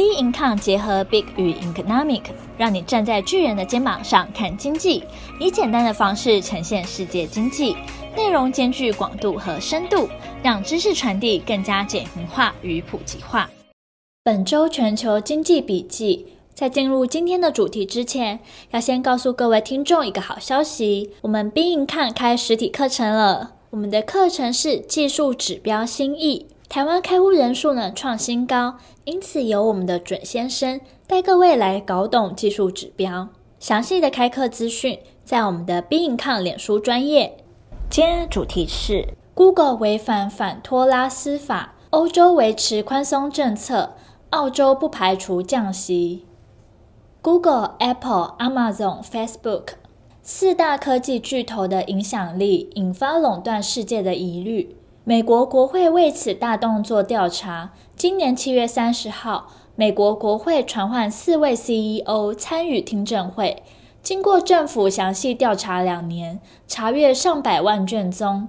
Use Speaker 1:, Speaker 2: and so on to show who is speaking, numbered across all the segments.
Speaker 1: B Income 结合 Big 与 Economic，让你站在巨人的肩膀上看经济，以简单的方式呈现世界经济，内容兼具广度和深度，让知识传递更加简明化与普及化。本周全球经济笔记，在进入今天的主题之前，要先告诉各位听众一个好消息：我们 B Income 开实体课程了。我们的课程是技术指标新意。台湾开户人数呢创新高，因此由我们的准先生带各位来搞懂技术指标。详细的开课资讯在我们的 B Income 脸书专页。今天的主题是 Google 违反反托拉斯法，欧洲维持宽松政策，澳洲不排除降息。Google、Apple、Amazon、Facebook 四大科技巨头的影响力引发垄断世界的疑虑。美国国会为此大动作调查。今年七月三十号，美国国会传唤四位 CEO 参与听证会。经过政府详细调查两年，查阅上百万卷宗。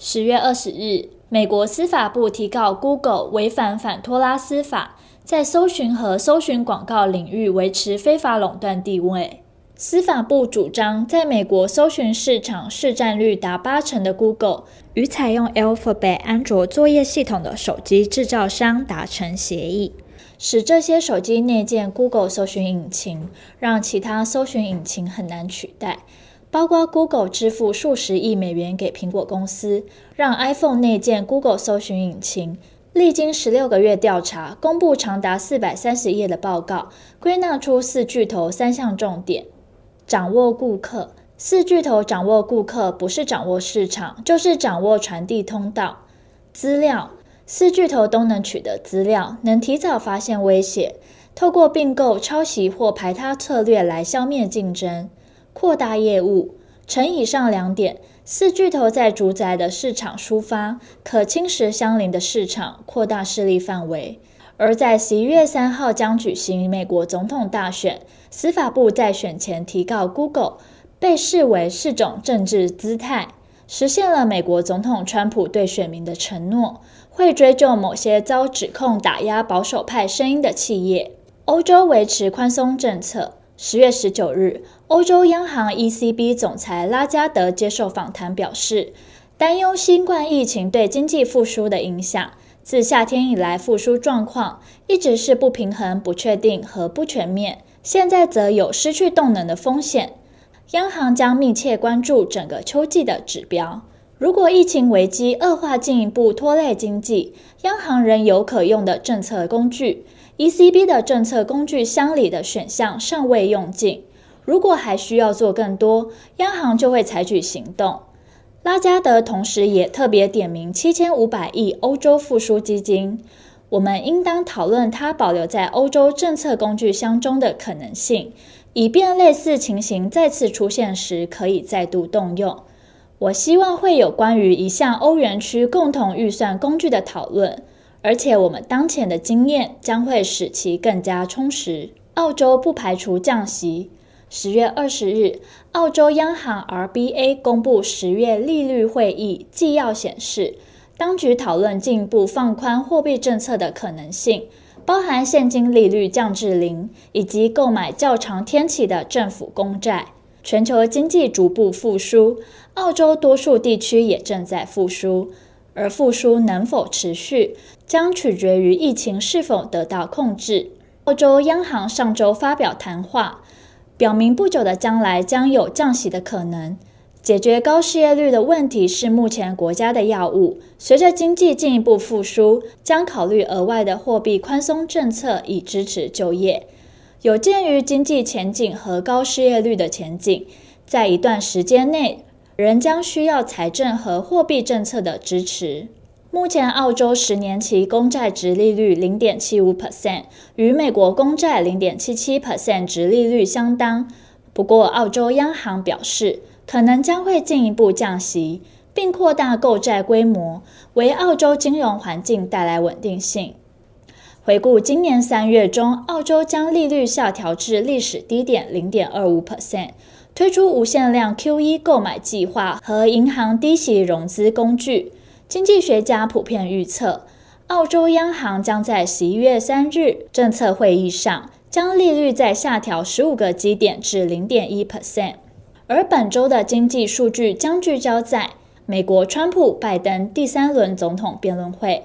Speaker 1: 十月二十日，美国司法部提告 Google 违反反托拉斯法，在搜寻和搜寻广告领域维持非法垄断地位。司法部主张，在美国搜寻市场市占率达八成的 Google，与采用 Alphabet 安卓作业系统的手机制造商达成协议，使这些手机内建 Google 搜寻引擎，让其他搜寻引擎很难取代。包括 Google 支付数十亿美元给苹果公司，让 iPhone 内建 Google 搜寻引擎。历经十六个月调查，公布长达四百三十页的报告，归纳出四巨头三项重点。掌握顾客，四巨头掌握顾客，不是掌握市场，就是掌握传递通道。资料，四巨头都能取得资料，能提早发现威胁，透过并购、抄袭或排他策略来消灭竞争。扩大业务，乘以上两点，四巨头在主宰的市场抒发，可侵蚀相邻的市场，扩大势力范围。而在十一月三号将举行美国总统大选，司法部在选前提告 Google，被视为是种政治姿态，实现了美国总统川普对选民的承诺，会追究某些遭指控打压保守派声音的企业。欧洲维持宽松政策。十月十九日，欧洲央行 ECB 总裁拉加德接受访谈表示，担忧新冠疫情对经济复苏的影响。自夏天以来，复苏状况一直是不平衡、不确定和不全面。现在则有失去动能的风险。央行将密切关注整个秋季的指标。如果疫情危机恶化，进一步拖累经济，央行仍有可用的政策工具。ECB 的政策工具箱里的选项尚未用尽。如果还需要做更多，央行就会采取行动。拉加德同时也特别点名七千五百亿欧洲复苏基金，我们应当讨论它保留在欧洲政策工具箱中的可能性，以便类似情形再次出现时可以再度动用。我希望会有关于一项欧元区共同预算工具的讨论，而且我们当前的经验将会使其更加充实。澳洲不排除降息。十月二十日，澳洲央行 RBA 公布十月利率会议纪要，显示，当局讨论进一步放宽货币政策的可能性，包含现金利率降至零，以及购买较长天期的政府公债。全球经济逐步复苏，澳洲多数地区也正在复苏，而复苏能否持续，将取决于疫情是否得到控制。澳洲央行上周发表谈话。表明不久的将来将有降息的可能。解决高失业率的问题是目前国家的要务。随着经济进一步复苏，将考虑额外的货币宽松政策以支持就业。有鉴于经济前景和高失业率的前景，在一段时间内仍将需要财政和货币政策的支持。目前，澳洲十年期公债殖利率零点七五 percent，与美国公债零点七七 percent 殖利率相当。不过，澳洲央行表示，可能将会进一步降息，并扩大购债规模，为澳洲金融环境带来稳定性。回顾今年三月中，澳洲将利率下调至历史低点零点二五 percent，推出无限量 QE 购买计划和银行低息融资工具。经济学家普遍预测，
Speaker 2: 澳洲央行将在十一月三日政策会议上将利率再下调十五个基点至零点一 percent。而本周的经济数据将聚焦在美国川普拜登第三轮总统辩论会，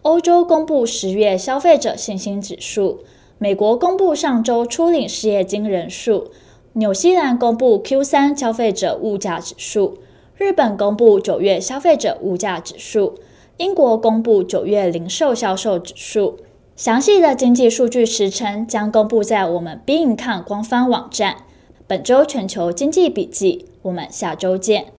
Speaker 2: 欧洲公布十月消费者信心指数，美国公布上周初领失业金人数，纽西兰公布 Q 三消费者物价指数，日本公布九月消费者物价指数。英国公布九月零售销售指数，详细的经济数据时程将公布在我们 bin 看官方网站。本周全球经济笔记，我们下周见。